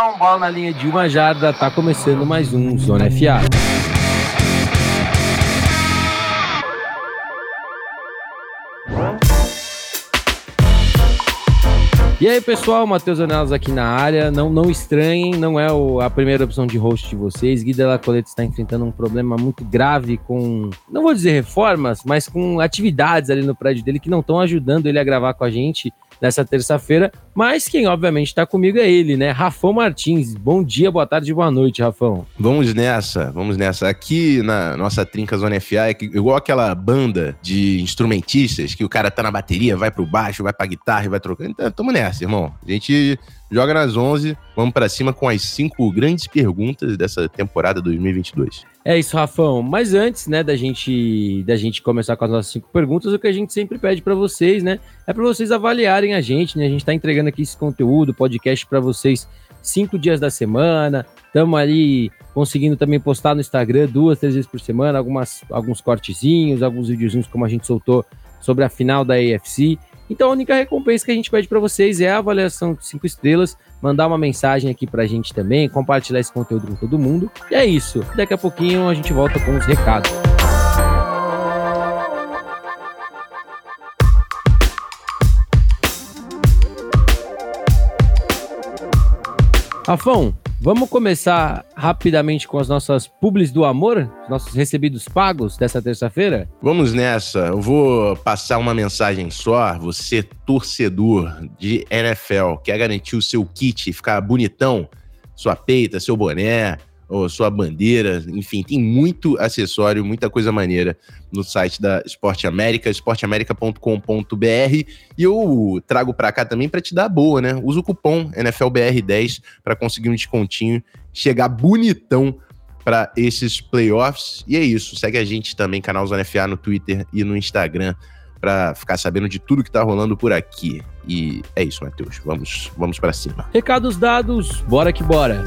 touchdown, bola na linha de uma jarda, tá começando mais um Zona FA. E aí, pessoal, Matheus Anelas aqui na área. Não, não estranhem, não é o, a primeira opção de host de vocês. Guida Lacoleta está enfrentando um problema muito grave com, não vou dizer reformas, mas com atividades ali no prédio dele que não estão ajudando ele a gravar com a gente nessa terça-feira. Mas quem, obviamente, está comigo é ele, né? Rafão Martins. Bom dia, boa tarde, boa noite, Rafão. Vamos nessa, vamos nessa. Aqui na nossa Trinca Zona FA, é igual aquela banda de instrumentistas que o cara tá na bateria, vai pro baixo, vai pra guitarra e vai trocando. Então, tamo nessa, irmão. A gente joga nas 11, vamos para cima com as cinco grandes perguntas dessa temporada 2022. É isso, Rafão. Mas antes, né, da gente da gente começar com as nossas cinco perguntas, o que a gente sempre pede para vocês, né, é para vocês avaliarem a gente, né? A gente está entregando aqui esse conteúdo, podcast para vocês cinco dias da semana. Estamos ali conseguindo também postar no Instagram duas, três vezes por semana, algumas, alguns cortezinhos, alguns videozinhos como a gente soltou sobre a final da AFC. Então a única recompensa que a gente pede para vocês é a avaliação de cinco estrelas, mandar uma mensagem aqui para a gente também, compartilhar esse conteúdo com todo mundo. E é isso. Daqui a pouquinho a gente volta com os recados. Rafão, Vamos começar rapidamente com as nossas publis do amor, nossos recebidos pagos dessa terça-feira? Vamos nessa. Eu vou passar uma mensagem só. Você, torcedor de NFL, quer garantir o seu kit, ficar bonitão, sua peita, seu boné, ou sua bandeira, enfim, tem muito acessório, muita coisa maneira no site da Esporte América, esporteamerica.com.br. E eu trago para cá também para te dar boa, né? Usa o cupom NFLBR10 para conseguir um descontinho, chegar bonitão para esses playoffs. E é isso, segue a gente também, canal Zona FA no Twitter e no Instagram para ficar sabendo de tudo que tá rolando por aqui. E é isso, Matheus. Vamos, vamos para cima. Recados dados, bora que bora.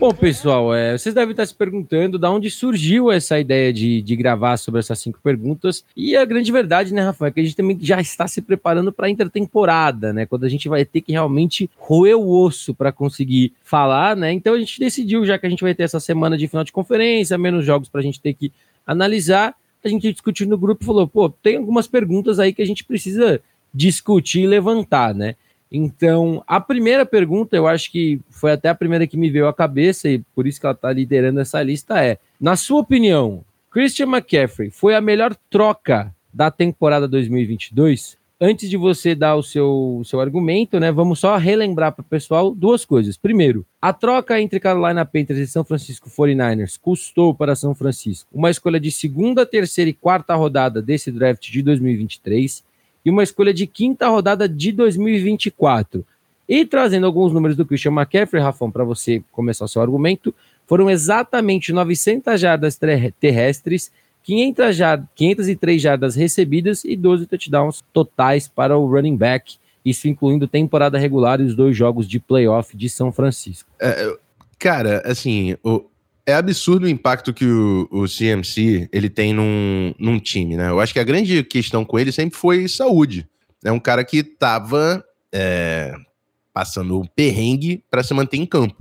Bom, pessoal, é, vocês devem estar se perguntando de onde surgiu essa ideia de, de gravar sobre essas cinco perguntas. E a grande verdade, né, Rafael, é que a gente também já está se preparando para a intertemporada, né? Quando a gente vai ter que realmente roer o osso para conseguir falar, né? Então a gente decidiu, já que a gente vai ter essa semana de final de conferência, menos jogos para a gente ter que analisar, a gente discutiu no grupo e falou: pô, tem algumas perguntas aí que a gente precisa discutir e levantar, né? Então, a primeira pergunta, eu acho que foi até a primeira que me veio à cabeça, e por isso que ela está liderando essa lista, é: na sua opinião, Christian McCaffrey foi a melhor troca da temporada 2022? Antes de você dar o seu, o seu argumento, né, vamos só relembrar para o pessoal duas coisas. Primeiro, a troca entre Carolina Panthers e São Francisco 49ers custou para São Francisco uma escolha de segunda, terceira e quarta rodada desse draft de 2023 e uma escolha de quinta rodada de 2024. E trazendo alguns números do Christian McCaffrey, Rafão, para você começar o seu argumento, foram exatamente 900 jardas terrestres, 500 jardas, 503 jardas recebidas e 12 touchdowns totais para o running back, isso incluindo temporada regular e os dois jogos de playoff de São Francisco. É, cara, assim, o, é absurdo o impacto que o, o CMC ele tem num, num time, né? Eu acho que a grande questão com ele sempre foi saúde. É um cara que tava é, passando um perrengue para se manter em campo.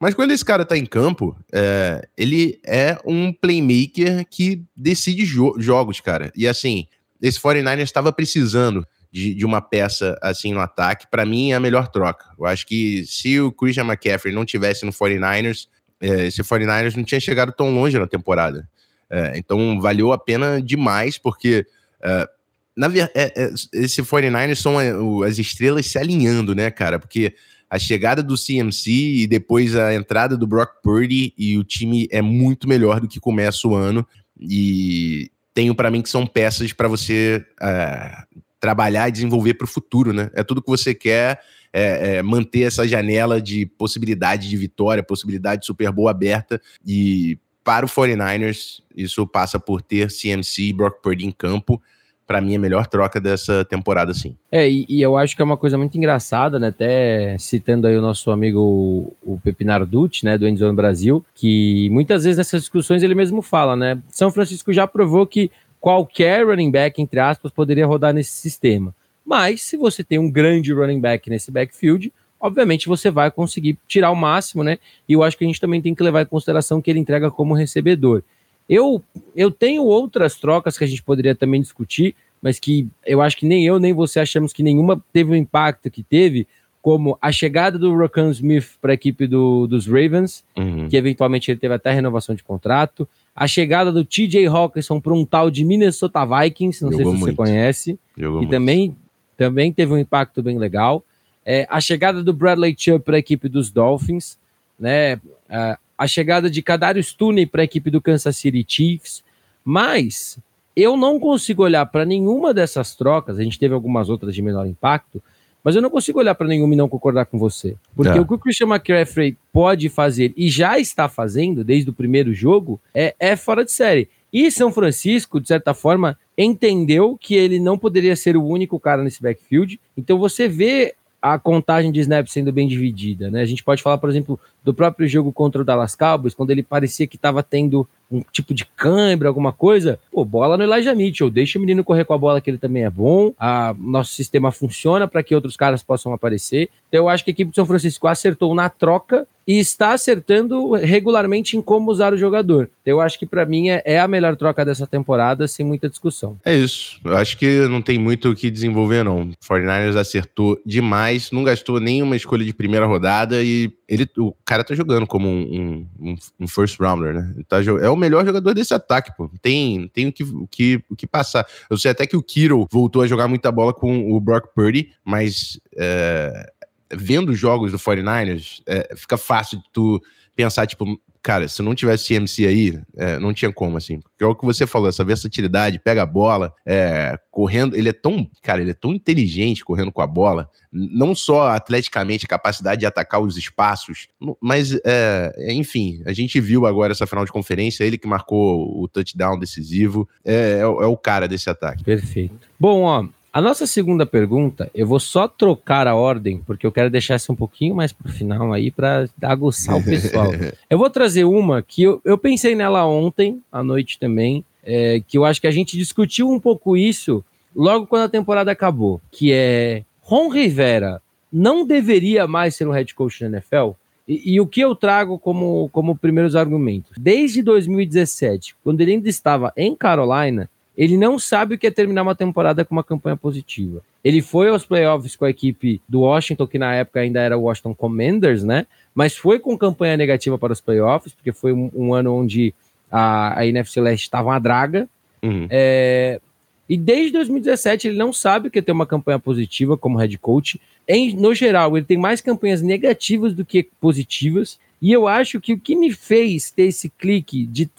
Mas quando esse cara tá em campo, é, ele é um playmaker que decide jo jogos, cara. E assim, esse 49ers estava precisando de, de, uma peça assim no ataque. Para mim, é a melhor troca. Eu acho que se o Christian McCaffrey não tivesse no 49ers, é, esse 49ers não tinha chegado tão longe na temporada. É, então valeu a pena demais, porque é, na, é, é, esse 49ers são as estrelas se alinhando, né, cara? Porque a chegada do CMC e depois a entrada do Brock Purdy e o time é muito melhor do que começa o ano. E tenho para mim que são peças para você uh, trabalhar e desenvolver para o futuro, né? É tudo que você quer é, é, manter essa janela de possibilidade de vitória, possibilidade de Super Bowl aberta. E para o 49ers, isso passa por ter CMC e Brock Purdy em campo. Para mim, a melhor troca dessa temporada, sim. É, e, e, eu acho que é uma coisa muito engraçada, né? Até citando aí o nosso amigo o, Dutti, né, do Endzone Brasil, que muitas vezes nessas discussões ele mesmo fala, né? São Francisco já provou que qualquer running back, entre aspas, poderia rodar nesse sistema. Mas se você tem um grande running back nesse backfield, obviamente você vai conseguir tirar o máximo, né? E eu acho que a gente também tem que levar em consideração que ele entrega como recebedor. Eu, eu tenho outras trocas que a gente poderia também discutir, mas que eu acho que nem eu nem você achamos que nenhuma teve o impacto que teve, como a chegada do Rokan Smith para a equipe do, dos Ravens, uhum. que eventualmente ele teve até renovação de contrato, a chegada do TJ Hawkinson para um tal de Minnesota Vikings, não Jogou sei se você conhece, Jogou e também, também teve um impacto bem legal. É, a chegada do Bradley Chubb para a equipe dos Dolphins, né? É, a chegada de Kadarius Tooney para a equipe do Kansas City Chiefs, mas eu não consigo olhar para nenhuma dessas trocas, a gente teve algumas outras de menor impacto, mas eu não consigo olhar para nenhuma e não concordar com você. Porque é. o que o Christian McCaffrey pode fazer e já está fazendo desde o primeiro jogo é, é fora de série. E São Francisco, de certa forma, entendeu que ele não poderia ser o único cara nesse backfield. Então você vê a contagem de snaps sendo bem dividida, né? A gente pode falar, por exemplo, do próprio jogo contra o Dallas Cowboys, quando ele parecia que estava tendo um tipo de câimbra, alguma coisa, pô, bola no Elijah Mitchell, deixa o menino correr com a bola que ele também é bom, a, nosso sistema funciona para que outros caras possam aparecer. Então eu acho que a equipe de São Francisco acertou na troca e está acertando regularmente em como usar o jogador. Eu acho que para mim é, é, a melhor troca dessa temporada, sem muita discussão. É isso. Eu acho que não tem muito o que desenvolver, não. O 49ers acertou demais, não gastou nenhuma escolha de primeira rodada e ele, o cara tá jogando como um, um, um first rounder, né? Tá, é o melhor jogador desse ataque, pô. Tem, tem o, que, o, que, o que passar. Eu sei até que o Kiro voltou a jogar muita bola com o Brock Purdy, mas é, vendo jogos do 49ers, é, fica fácil de tu pensar, tipo, cara, se não tivesse CMC aí, é, não tinha como, assim. Porque é o que você falou, essa versatilidade, pega a bola, é, correndo, ele é tão, cara, ele é tão inteligente correndo com a bola, não só atleticamente, a capacidade de atacar os espaços, mas, é, enfim, a gente viu agora essa final de conferência, ele que marcou o touchdown decisivo, é, é, o é cara desse ataque. Perfeito. Bom, ó, a nossa segunda pergunta, eu vou só trocar a ordem, porque eu quero deixar essa um pouquinho mais para o final aí, para aguçar o pessoal. eu vou trazer uma que eu, eu pensei nela ontem, à noite também, é, que eu acho que a gente discutiu um pouco isso logo quando a temporada acabou, que é Ron Rivera não deveria mais ser um head coach da NFL? E, e, o que eu trago como, como primeiros argumentos? Desde 2017, quando ele ainda estava em Carolina, ele não sabe o que é terminar uma temporada com uma campanha positiva. Ele foi aos playoffs com a equipe do Washington, que na época ainda era o Washington Commanders, né? Mas foi com campanha negativa para os playoffs, porque foi um, um ano onde a, a NFC Leste estava uma draga. Uhum. É, e desde 2017 ele não sabe o que é ter uma campanha positiva como head coach. Em, no geral, ele tem mais campanhas negativas do que positivas. E eu acho que o que me fez ter esse clique de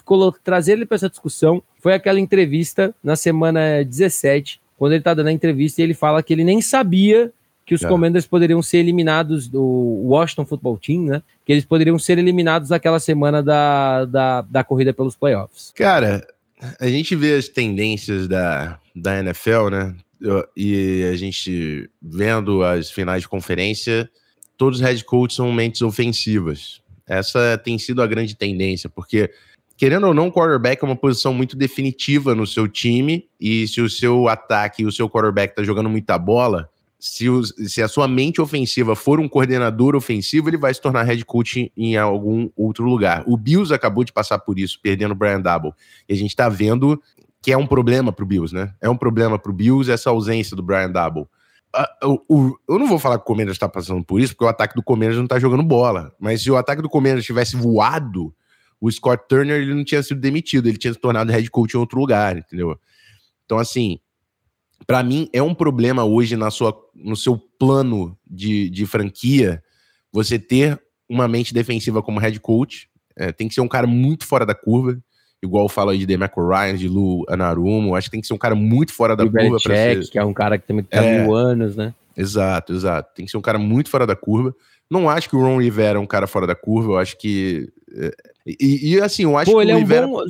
trazer ele para essa discussão foi aquela entrevista na semana 17, quando ele está dando a entrevista e ele fala que ele nem sabia que os é. Commanders poderiam ser eliminados do Washington Football Team, né? Que eles poderiam ser eliminados naquela semana da, da, da corrida pelos playoffs. Cara, a gente vê as tendências da, da NFL, né? E a gente vendo as finais de conferência, todos os head coaches são mentes ofensivas. Essa tem sido a grande tendência, porque querendo ou não, quarterback é uma posição muito definitiva no seu time, e se o seu ataque e o seu quarterback tá jogando muita bola, se, se a sua mente ofensiva for um coordenador ofensivo, ele vai se tornar head coach em algum outro lugar. O Bills acabou de passar por isso, perdendo o Brian Double. E a gente tá vendo que é um problema pro Bills, né? É um problema pro Bills essa ausência do Brian Double. Uh, uh, eu não vou falar que o Commanders está passando por isso, porque o ataque do Commanders não está jogando bola. Mas se o ataque do Commanders tivesse voado, o Scott Turner ele não tinha sido demitido, ele tinha se tornado head coach em outro lugar, entendeu? Então, assim, para mim é um problema hoje na sua, no seu plano de, de franquia você ter uma mente defensiva como head coach. É, tem que ser um cara muito fora da curva, igual fala aí de Demarco Ryan, de Lu Anarumo. Acho que tem que ser um cara muito fora da e curva para ser. que é um cara que tem tá é, mil anos, né? Exato, exato. Tem que ser um cara muito fora da curva. Não acho que o Ron Rivera é um cara fora da curva. Eu acho que é, e, e, assim, eu acho Pô, que ele o Rivera é um bom,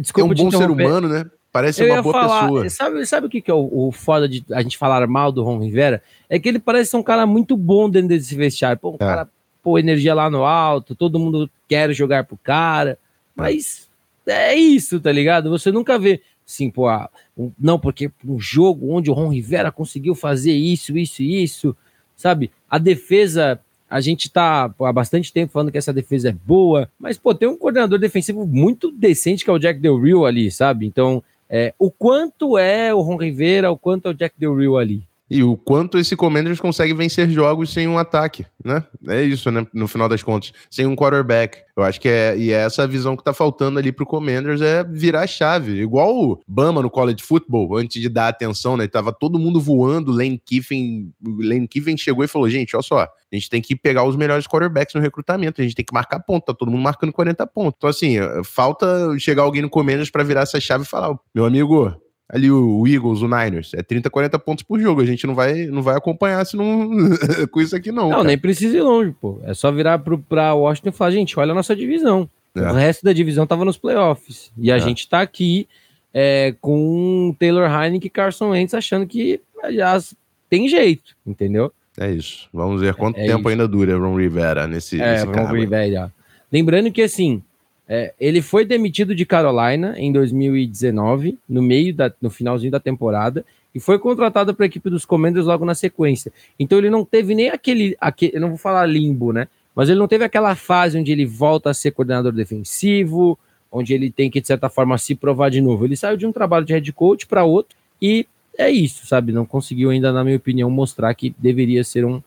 Desculpa é um bom ser humano, né? Parece eu uma boa falar, pessoa. Sabe, sabe o que, que é o, o, foda de a gente falar mal do Ron Rivera? É que ele parece ser um cara muito bom dentro desse vestiário. Pô, um é. cara, pô, energia lá no alto, todo mundo quer jogar pro cara. Mas é isso, tá ligado? Você nunca vê. Sim, pô, ah, um, não, porque um jogo onde o Ron Rivera conseguiu fazer isso, isso e isso, sabe? A defesa, a gente tá pô, há bastante tempo falando que essa defesa é boa, mas, pô, tem um coordenador defensivo muito decente que é o Jack Del Rio ali, sabe? Então, é, o quanto é o Ron Rivera, o quanto é o Jack Del Rio ali? E o quanto esse Commanders consegue vencer jogos sem um ataque, né? É isso, né? No final das contas, sem um quarterback. Eu acho que é, e é essa visão que tá faltando ali pro Commanders é virar a chave. Igual o Bama no college football, antes de dar atenção, né? Tava todo mundo voando, Lane Kiffin, Lane Kiffin chegou e falou: gente, olha só, a gente tem que pegar os melhores quarterbacks no recrutamento, a gente tem que marcar ponto, tá todo mundo marcando 40 pontos. Então, assim, falta chegar alguém no Commanders para virar essa chave e falar: meu amigo, ali o, Eagles, o Niners, é 30, 40 pontos por jogo. A gente não vai, não vai acompanhar se não, com isso aqui, não. Não, cara. nem precisa ir longe, pô. É só virar pro, pra Washington e falar, gente, olha a nossa divisão. É. O resto da divisão tava nos playoffs. E a é. gente tá aqui é, com Taylor Heineken e Carson Wentz achando que aliás, tem jeito, entendeu? É isso. Vamos ver quanto é, tempo isso. ainda dura Ron Rivera nesse, é, nesse Ron Rivera. Lembrando que, assim, é, ele foi demitido de Carolina em 2019, no meio da, no finalzinho da temporada, e foi contratado para a equipe dos Commanders logo na sequência. Então ele não teve nem aquele, aquele, eu não vou falar limbo, né? Mas ele não teve aquela fase onde ele volta a ser coordenador defensivo, onde ele tem que de certa forma se provar de novo. Ele saiu de um trabalho de head coach para outro e é isso, sabe? Não conseguiu ainda, na minha opinião, mostrar que deveria ser um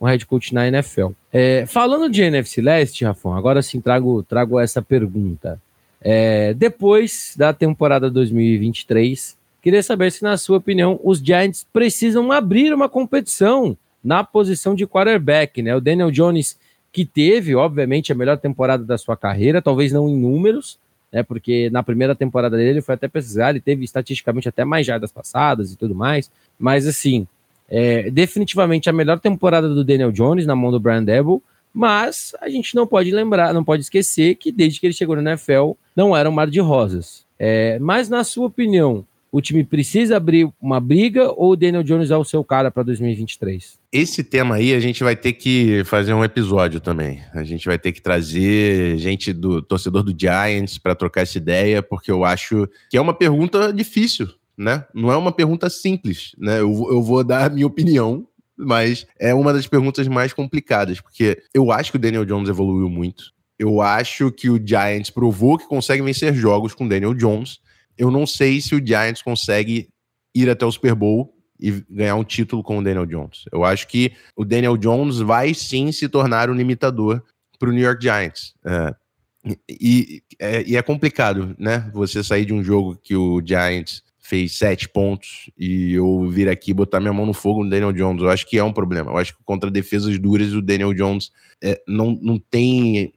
um head coach na NFL. É, falando de NFC Leste, Rafão, agora sim trago, trago essa pergunta. É, depois da temporada 2023, queria saber se, na sua opinião, os Giants precisam abrir uma competição na posição de quarterback, né? O Daniel Jones, que teve, obviamente, a melhor temporada da sua carreira, talvez não em números, né? Porque na primeira temporada dele ele foi até pesquisar, ele teve estatisticamente até mais jardas passadas e tudo mais, mas assim, é, definitivamente a melhor temporada do Daniel Jones na mão do Brian Debo, mas a gente não pode lembrar, não pode esquecer que desde que ele chegou no NFL não era um mar de rosas. É, mas na sua opinião, o time precisa abrir uma briga ou o Daniel Jones é o seu cara para 2023? Esse tema aí a gente vai ter que fazer um episódio também. A gente vai ter que trazer gente do torcedor do Giants para trocar essa ideia, porque eu acho que é uma pergunta difícil né? Não é uma pergunta simples, né? Eu, eu vou dar a minha opinião, mas é uma das perguntas mais complicadas, porque eu acho que o Daniel Jones evoluiu muito. Eu acho que o Giants provou que consegue vencer jogos com Daniel Jones. Eu não sei se o Giants consegue ir até o Super Bowl e ganhar um título com o Daniel Jones. Eu acho que o Daniel Jones vai sim se tornar um limitador para o New York Giants. É, e, é, e, é, complicado, né? Você sair de um jogo que o Giants fez sete pontos e eu vir aqui botar minha mão no fogo no Daniel Jones. Eu acho que é um problema. Eu acho que contra defesas duras o Daniel Jones é, não, não tem.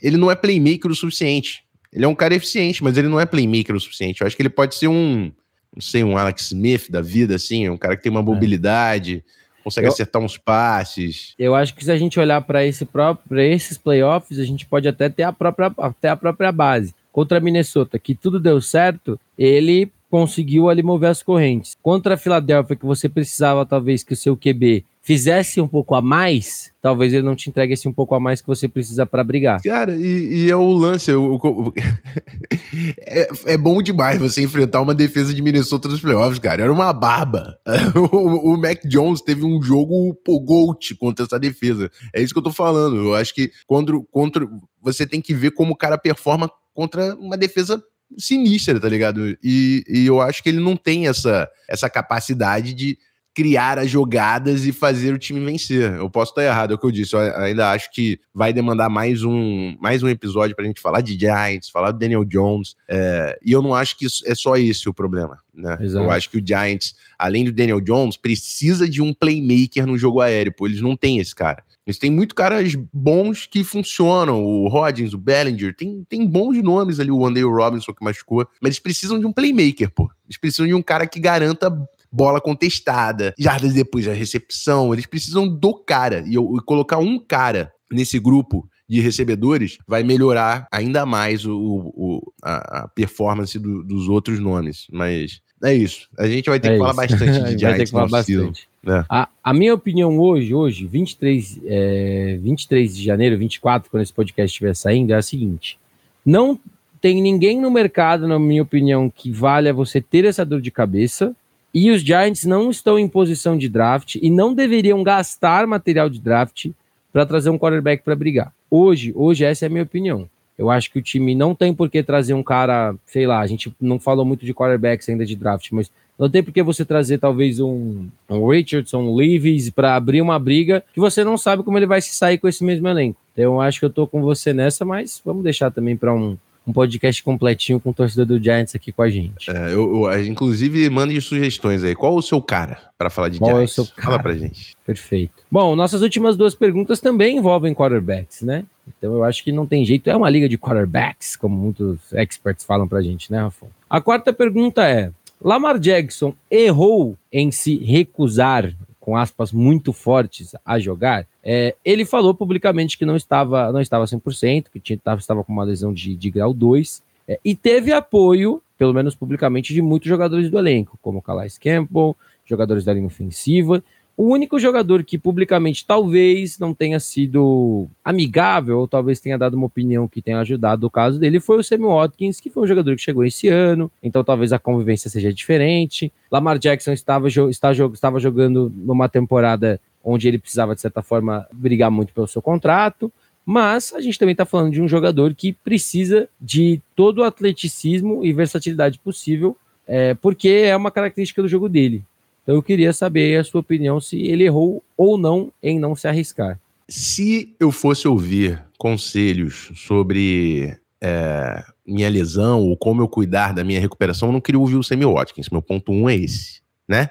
Ele não é playmaker o suficiente. Ele é um cara eficiente, mas ele não é playmaker o suficiente. Eu acho que ele pode ser um, não sei, um Alex Smith da vida, assim, um cara que tem uma é. mobilidade. Consegue eu, acertar uns passes. Eu acho que se a gente olhar para esse próprio, esses playoffs, a gente pode até ter a própria, até a própria base. Contra a Minnesota, que tudo deu certo, ele conseguiu ali mover as correntes. Contra a Filadélfia, que você precisava talvez que o seu QB fizesse um pouco a mais, talvez ele não te entregue esse um pouco a mais que você precisa para brigar. Cara, e, e, é o lance. Eu, eu, é, é, bom demais você enfrentar uma defesa de Minnesota nos playoffs, cara. Era uma barba. O, o Mac Jones teve um jogo pô, GOAT contra essa defesa. É isso que eu tô falando. Eu acho que quando, contra, você tem que ver como o cara performa contra uma defesa sinistra, tá ligado? E, e eu acho que ele não tem essa, essa capacidade de criar as jogadas e fazer o time vencer. Eu posso estar errado, é o que eu disse. Eu ainda acho que vai demandar mais um, mais um episódio pra gente falar de Giants, falar do Daniel Jones. É, e eu não acho que isso, é só esse o problema. Né? Eu acho que o Giants, além do Daniel Jones, precisa de um playmaker no jogo aéreo. Pô, eles não têm esse cara. Eles têm muito caras bons que funcionam. O Rodgers, o Bellinger, tem, tem bons nomes ali, o Andale Robinson que machucou. Mas eles precisam de um playmaker, pô. Eles precisam de um cara que garanta bola contestada, jardas depois da recepção. Eles precisam do cara. E, eu, e colocar um cara nesse grupo de recebedores vai melhorar ainda mais o, o a, a, performance do, dos outros nomes. Mas é isso. A gente vai ter é que isso. falar bastante de Giants. vai ter que falar bastante. É. A, a, minha opinião hoje, hoje, 23, é, 23 de janeiro, 24, quando esse podcast estiver saindo, é a seguinte: não tem ninguém no mercado, na minha opinião, que valha você ter essa dor de cabeça. E os Giants não estão em posição de draft e não deveriam gastar material de draft para trazer um quarterback para brigar. Hoje, hoje essa é a minha opinião. Eu acho que o time não tem por que trazer um cara, sei lá, a gente não falou muito de quarterbacks ainda de draft, mas não tem por que você trazer talvez um, um Richardson, um Levis para abrir uma briga que você não sabe como ele vai se sair com esse mesmo elenco. Então eu acho que eu tô com você nessa, mas vamos deixar também para um, um podcast completinho com o torcedor do Giants aqui com a gente. É, eu, eu, inclusive, mande sugestões aí. Qual o seu cara para falar de Qual Giants? É o seu cara? Fala pra gente. Perfeito. Bom, nossas últimas duas perguntas também envolvem quarterbacks, né? Então eu acho que não tem jeito. É uma liga de quarterbacks, como muitos experts falam pra gente, né, Rafa? A quarta pergunta é: Lamar Jackson errou em se recusar com aspas muito fortes a jogar, é, ele falou publicamente que não estava, não estava 100%, que tinha, estava com uma lesão de, de grau 2, é, e teve apoio, pelo menos publicamente, de muitos jogadores do elenco, como Calais Campbell, jogadores da linha ofensiva, o único jogador que publicamente talvez não tenha sido amigável, ou talvez tenha dado uma opinião que tenha ajudado o caso dele, foi o Sammy Watkins, que foi um jogador que chegou esse ano, então talvez a convivência seja diferente. Lamar Jackson estava, estava jogando numa temporada onde ele precisava, de certa forma, brigar muito pelo seu contrato. Mas a gente também está falando de um jogador que precisa de todo o atleticismo e versatilidade possível, é, porque é uma característica do jogo dele. Então eu queria saber a sua opinião se ele errou ou não em não se arriscar. Se eu fosse ouvir conselhos sobre é, minha lesão ou como eu cuidar da minha recuperação, eu não queria ouvir o Sammy Watkins. Meu ponto um é esse, né?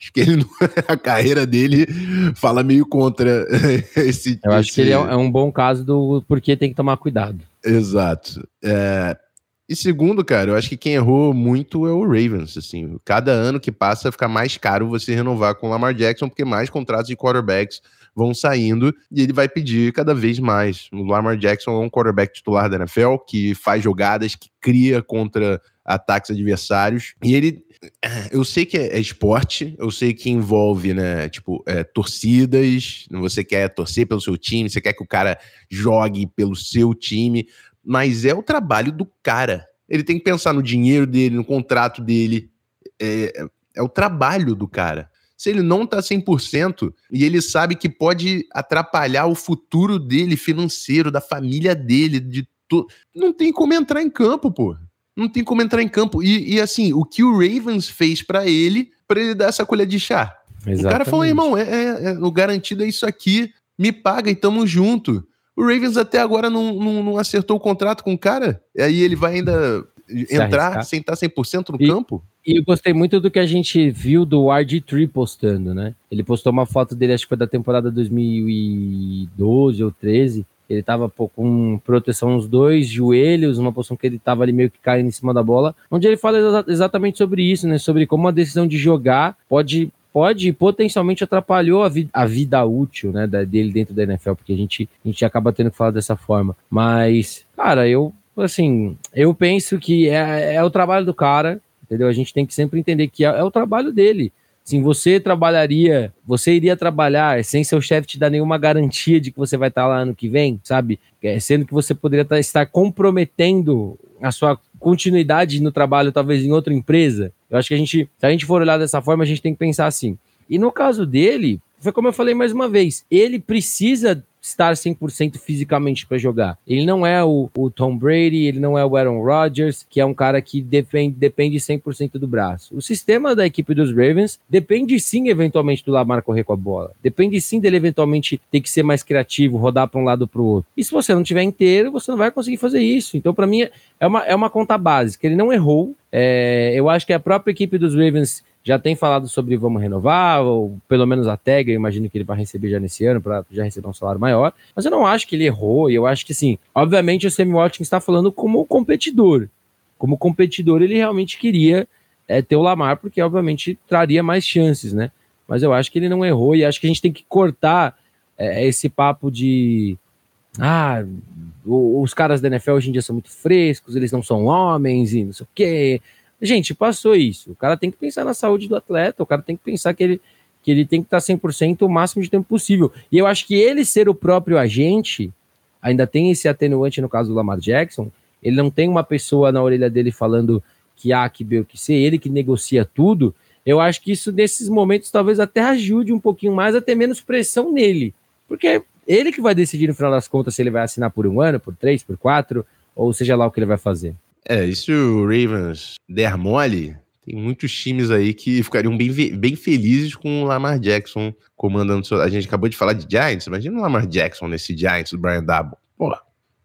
Acho que ele a carreira dele fala meio contra esse. Eu acho esse... que ele é, é um bom caso do porquê tem que tomar cuidado. Exato. É, e segundo, cara, eu acho que quem errou muito é o Ravens. Assim, cada ano que passa fica mais caro você renovar com o Lamar Jackson, porque mais contratos de quarterbacks vão saindo e ele vai pedir cada vez mais. O Lamar Jackson é um quarterback titular da NFL que faz jogadas, que cria contra ataques adversários. E ele. Eu sei que é, é esporte, eu sei que envolve, né, tipo, é, torcidas. Você quer torcer pelo seu time, você quer que o cara jogue pelo seu time mas é o trabalho do cara. Ele tem que pensar no dinheiro dele, no contrato dele. É, é o trabalho do cara. Se ele não tá 100% e ele sabe que pode atrapalhar o futuro dele financeiro, da família dele, de tudo, não tem como entrar em campo, pô. Não tem como entrar em campo. E, e assim, o que o Ravens fez para ele, para ele dar essa colher de chá. Exatamente. O cara falou, irmão, é, é, é, o garantido é isso aqui, me paga e tamo junto. O Ravens até agora não, não, não acertou o contrato com o cara. E aí ele vai ainda Se entrar arriscar. sem estar 100% no e, campo. E eu gostei muito do que a gente viu do RG3 postando, né? Ele postou uma foto dele, acho que foi da temporada 2012 ou 13. Ele tava pô, com proteção nos dois joelhos, uma posição que ele tava ali meio que caindo em cima da bola, onde ele fala exatamente sobre isso, né? Sobre como a decisão de jogar pode pode potencialmente atrapalhou a, vi a vida útil né, da, dele dentro da NFL, porque a gente, a gente acaba tendo que falar dessa forma. Mas, cara, eu assim, eu penso que é, é o trabalho do cara, entendeu? A gente tem que sempre entender que é, é o trabalho dele. Sim, você trabalharia, você iria trabalhar sem seu chefe te dar nenhuma garantia de que você vai estar lá ano que vem, sabe? É, sendo que você poderia estar comprometendo a sua continuidade no trabalho, talvez em outra empresa. Eu acho que a gente, se a gente for olhar dessa forma, a gente tem que pensar assim. E no caso dele, foi como eu falei mais uma vez, ele precisa estar 100% fisicamente para jogar. Ele não é o, o, Tom Brady, ele não é o Aaron Rodgers, que é um cara que depende, depende 100% do braço. O sistema da equipe dos Ravens depende sim, eventualmente, do Lamar correr com a bola. Depende sim dele, eventualmente, ter que ser mais criativo, rodar para um lado para o outro. E se você não tiver inteiro, você não vai conseguir fazer isso. Então, para mim, é uma, é uma conta básica. Ele não errou. É, eu acho que a própria equipe dos Ravens já tem falado sobre vamos renovar, ou pelo menos a tag, eu imagino que ele vai receber já nesse ano, para já receber um salário maior. Mas eu não acho que ele errou, e eu acho que sim. Obviamente o Sammy Watkins está falando como competidor. Como competidor, ele realmente queria é, ter o Lamar, porque obviamente traria mais chances, né? Mas eu acho que ele não errou, e acho que a gente tem que cortar é, esse papo de. Ah, os caras da NFL hoje em dia são muito frescos, eles não são homens e não sei o quê. Gente, passou isso. O cara tem que pensar na saúde do atleta, o cara tem que pensar que ele, que ele tem que estar 100% o máximo de tempo possível. E eu acho que ele ser o próprio agente, ainda tem esse atenuante no caso do Lamar Jackson, ele não tem uma pessoa na orelha dele falando que A, que B, que C, ele que negocia tudo, eu acho que isso nesses momentos talvez até ajude um pouquinho mais a ter menos pressão nele. Porque ele que vai decidir no final das contas se ele vai assinar por um ano, por três, por quatro, ou seja lá o que ele vai fazer. É, e se o Ravens der mole, tem muitos times aí que ficariam bem, bem felizes com o Lamar Jackson comandando. A gente acabou de falar de Giants, imagina o Lamar Jackson nesse Giants do Brian Dabo. Pô,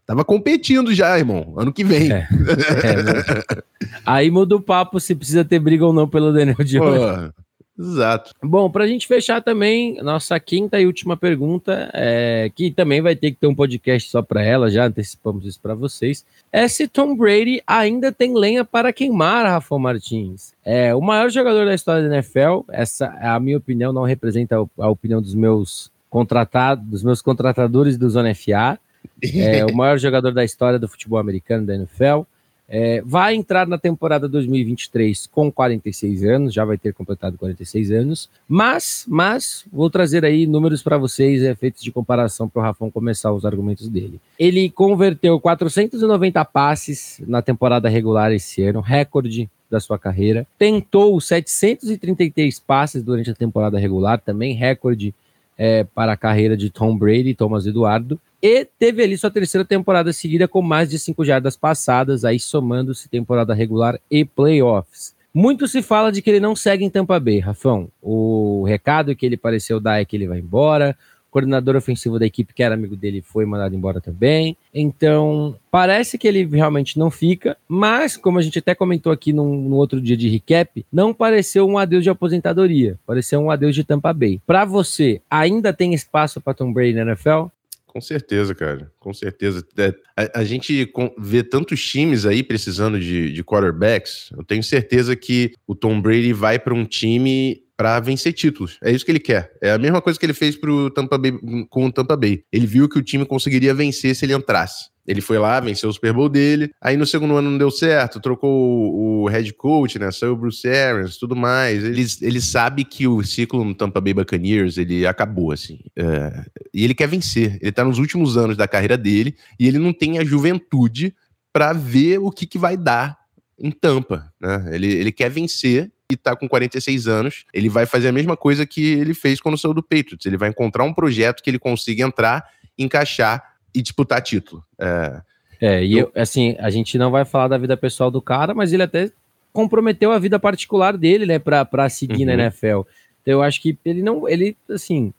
tava competindo já, irmão, ano que vem. É, é, aí muda o papo se precisa ter briga ou não pelo Daniel Jones. Pô, Exato. Bom, para a gente fechar também, nossa quinta e última pergunta, é, que também vai ter que ter um podcast só para ela, já antecipamos isso para vocês, é se Tom Brady ainda tem lenha para queimar, Rafa Martins. É o maior jogador da história da NFL, essa a minha opinião, não representa a opinião dos meus contratados, dos meus contratadores do Zona FA. É o maior jogador da história do futebol americano da NFL. É, vai entrar na temporada 2023 com 46 anos, já vai ter completado 46 anos, mas, mas vou trazer aí números para vocês, efeitos de comparação para o Rafão começar os argumentos dele. Ele converteu 490 passes na temporada regular esse ano, recorde da sua carreira. Tentou 733 passes durante a temporada regular, também recorde é, para a carreira de Tom Brady e Thomas Eduardo. E teve ali sua terceira temporada seguida com mais de cinco jardas passadas, aí somando-se temporada regular e playoffs. Muito se fala de que ele não segue em Tampa Bay, Rafão. O recado que ele pareceu dar é que ele vai embora. Coordenador ofensivo da equipe, que era amigo dele, foi mandado embora também. Então, parece que ele realmente não fica, mas, como a gente até comentou aqui no outro dia de recap, não pareceu um adeus de aposentadoria, pareceu um adeus de Tampa Bay. Para você, ainda tem espaço para Tom Brady na NFL? Com certeza, cara. Com certeza. É, a, a, gente vê tantos times aí precisando de, de quarterbacks. Eu tenho certeza que o Tom Brady vai para um time para vencer títulos. É isso que ele quer. É a mesma coisa que ele fez pro Tampa Bay, com o Tampa Bay. Ele viu que o time conseguiria vencer se ele entrasse. Ele foi lá, venceu o Super Bowl dele. Aí no segundo ano não deu certo, trocou o, o head coach, né? Saiu o Bruce Arians, tudo mais. Ele, ele sabe que o ciclo no Tampa Bay Buccaneers ele acabou, assim. É, e ele quer vencer. Ele tá nos últimos anos da carreira dele e ele não tem a juventude para ver o que, que vai dar em Tampa, né? Ele, ele quer vencer e tá com 46 anos. Ele vai fazer a mesma coisa que ele fez quando saiu do Patriots. Ele vai encontrar um projeto que ele consiga entrar, encaixar e disputar título. É, é e eu, assim, a gente não vai falar da vida pessoal do cara, mas ele até comprometeu a vida particular dele, né, pra, pra seguir uhum. na NFL. Então, eu acho que ele não, ele, assim,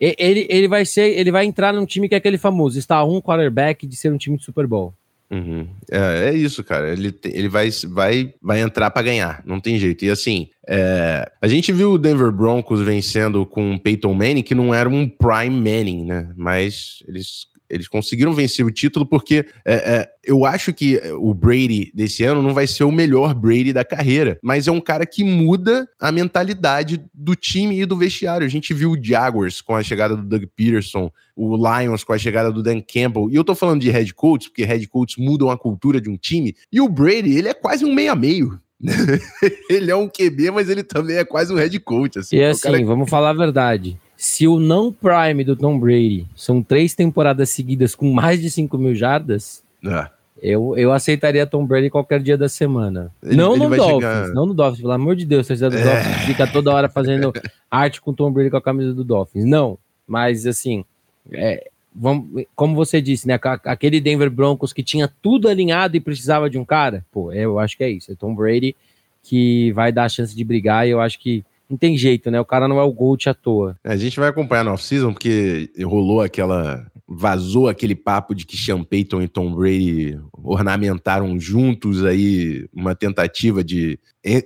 ele, ele vai ser, ele vai entrar num time que é aquele famoso, está um quarterback de ser um time de Super Bowl. Uhum. É, é, isso, cara. Ele, ele vai, vai, vai entrar para ganhar, não tem jeito. E assim, é, a gente viu o Denver Broncos vencendo com o Peyton Manning, que não era um prime Manning, né? Mas eles eles conseguiram vencer o título porque é, é, eu acho que o Brady desse ano não vai ser o melhor Brady da carreira, mas é um cara que muda a mentalidade do time e do vestiário. A gente viu o Jaguars com a chegada do Doug Peterson, o Lions com a chegada do Dan Campbell, e eu tô falando de head coach, porque head coach mudam a cultura de um time, e o Brady, ele é quase um meia-meio. ele é um QB, mas ele também é quase um head coach. Assim. E assim, cara... vamos falar a verdade. Se o não prime do Tom Brady são três temporadas seguidas com mais de 5 mil jardas, é. eu, eu aceitaria Tom Brady qualquer dia da semana. Ele, não ele no Dolphins, chegar... não no Dolphins, pelo amor de Deus, você do é. Dolphins fica toda hora fazendo arte com Tom Brady com a camisa do Dolphins. Não, mas assim, é, vamos, como você disse, né? Aquele Denver Broncos que tinha tudo alinhado e precisava de um cara, pô, eu acho que é isso. É Tom Brady que vai dar a chance de brigar e eu acho que não tem jeito, né? O cara não é o Gold à toa. A gente vai acompanhar no off-season, porque rolou aquela. Vazou aquele papo de que Sean Payton e Tom Brady ornamentaram juntos aí uma tentativa de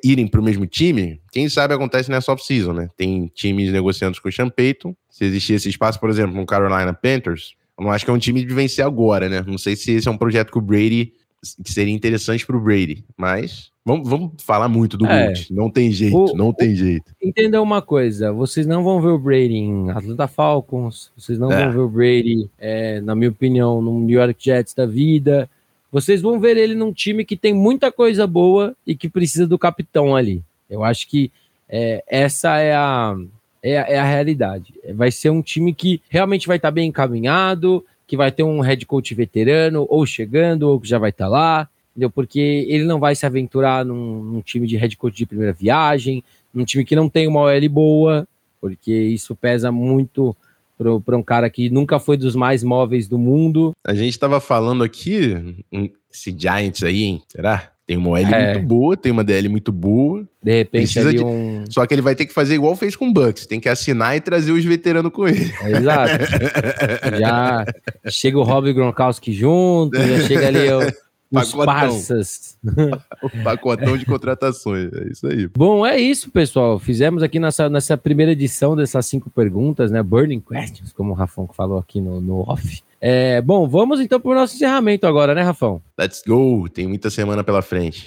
irem para o mesmo time. Quem sabe acontece nessa off-season, né? Tem times negociando com o Sean Payton. Se existir esse espaço, por exemplo, no Carolina Panthers, eu não acho que é um time de vencer agora, né? Não sei se esse é um projeto que o Brady que seria interessante para o Brady, mas vamos, vamos falar muito do é, Gold. Não tem jeito, o, não tem o, jeito. Entenda uma coisa, vocês não vão ver o Brady em Atlanta Falcons, vocês não é. vão ver o Brady, é, na minha opinião, no New York Jets da vida. Vocês vão ver ele num time que tem muita coisa boa e que precisa do capitão ali. Eu acho que é, essa é a, é, é a realidade. Vai ser um time que realmente vai estar tá bem encaminhado, que vai ter um head coach veterano, ou chegando, ou que já vai estar tá lá, entendeu? Porque ele não vai se aventurar num, num, time de head coach de primeira viagem, num time que não tem uma OL boa, porque isso pesa muito para um cara que nunca foi dos mais móveis do mundo. A gente estava falando aqui, esse Giants aí, hein? Será? Tem uma OL é. muito boa, tem uma DL muito boa. De repente ali de... um... Só que ele vai ter que fazer igual fez com o Bucks. Tem que assinar e trazer os veteranos com ele. É, exato. já chega o Rob Gronkowski junto, já chega ali o, os parças. o pacotão de contratações. É isso aí. Bom, é isso, pessoal. Fizemos aqui nessa, nessa primeira edição dessas cinco perguntas, né? Burning Questions, como o Rafão falou aqui no, no off. É, bom, vamos então para o nosso encerramento agora, né, Rafão? Let's go! Tem muita semana pela frente.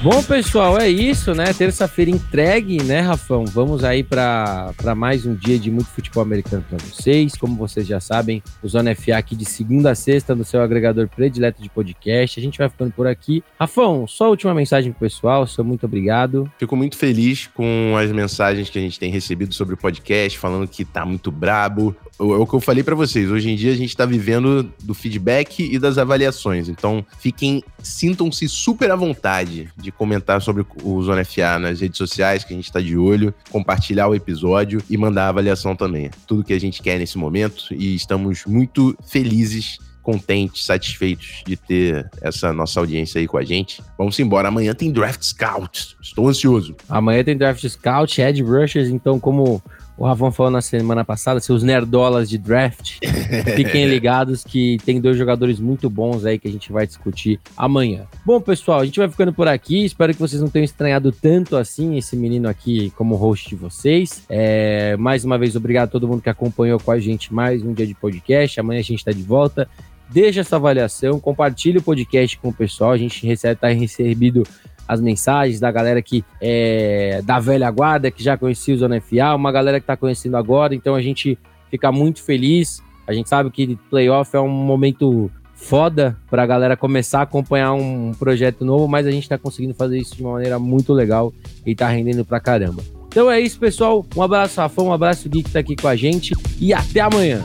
Bom, pessoal, é isso, né? Terça-feira entregue, né, Rafão? Vamos aí para mais um dia de muito futebol americano para vocês. Como vocês já sabem, o Zona FA aqui de segunda a sexta no seu agregador predileto de podcast. A gente vai ficando por aqui. Rafão, só a última mensagem pro pessoal. Seu muito obrigado. Fico muito feliz com as mensagens que a gente tem recebido sobre o podcast, falando que tá muito brabo. É o que eu falei para vocês. Hoje em dia a gente tá vivendo do feedback e das avaliações. Então, fiquem, sintam-se super à vontade de comentar sobre o Zona FA nas redes sociais, que a gente está de olho, compartilhar o episódio e mandar a avaliação também. Tudo que a gente quer nesse momento e estamos muito felizes contentes, satisfeitos de ter essa nossa audiência aí com a gente. Vamos embora. Amanhã tem Draft Scout. Estou ansioso. Amanhã tem Draft Scout, Ed Rushers. Então, como o Ravon falou na semana passada, seus nerdolas de draft, fiquem ligados que tem dois jogadores muito bons aí que a gente vai discutir amanhã. Bom, pessoal, a gente vai ficando por aqui. Espero que vocês não tenham estranhado tanto assim esse menino aqui como host de vocês. É, mais uma vez, obrigado a todo mundo que acompanhou com a gente mais um dia de podcast. Amanhã a gente está de volta. Deixa essa avaliação, compartilhe o podcast com o pessoal. A gente recebe, tá recebido as mensagens da galera que é da velha guarda, que já conhecia o Zona FA, uma galera que está conhecendo agora, então a gente fica muito feliz. A gente sabe que playoff é um momento foda para a galera começar a acompanhar um projeto novo, mas a gente está conseguindo fazer isso de uma maneira muito legal e está rendendo pra caramba. Então é isso, pessoal. Um abraço, Rafão, um abraço, Gui, que tá aqui com a gente e até amanhã.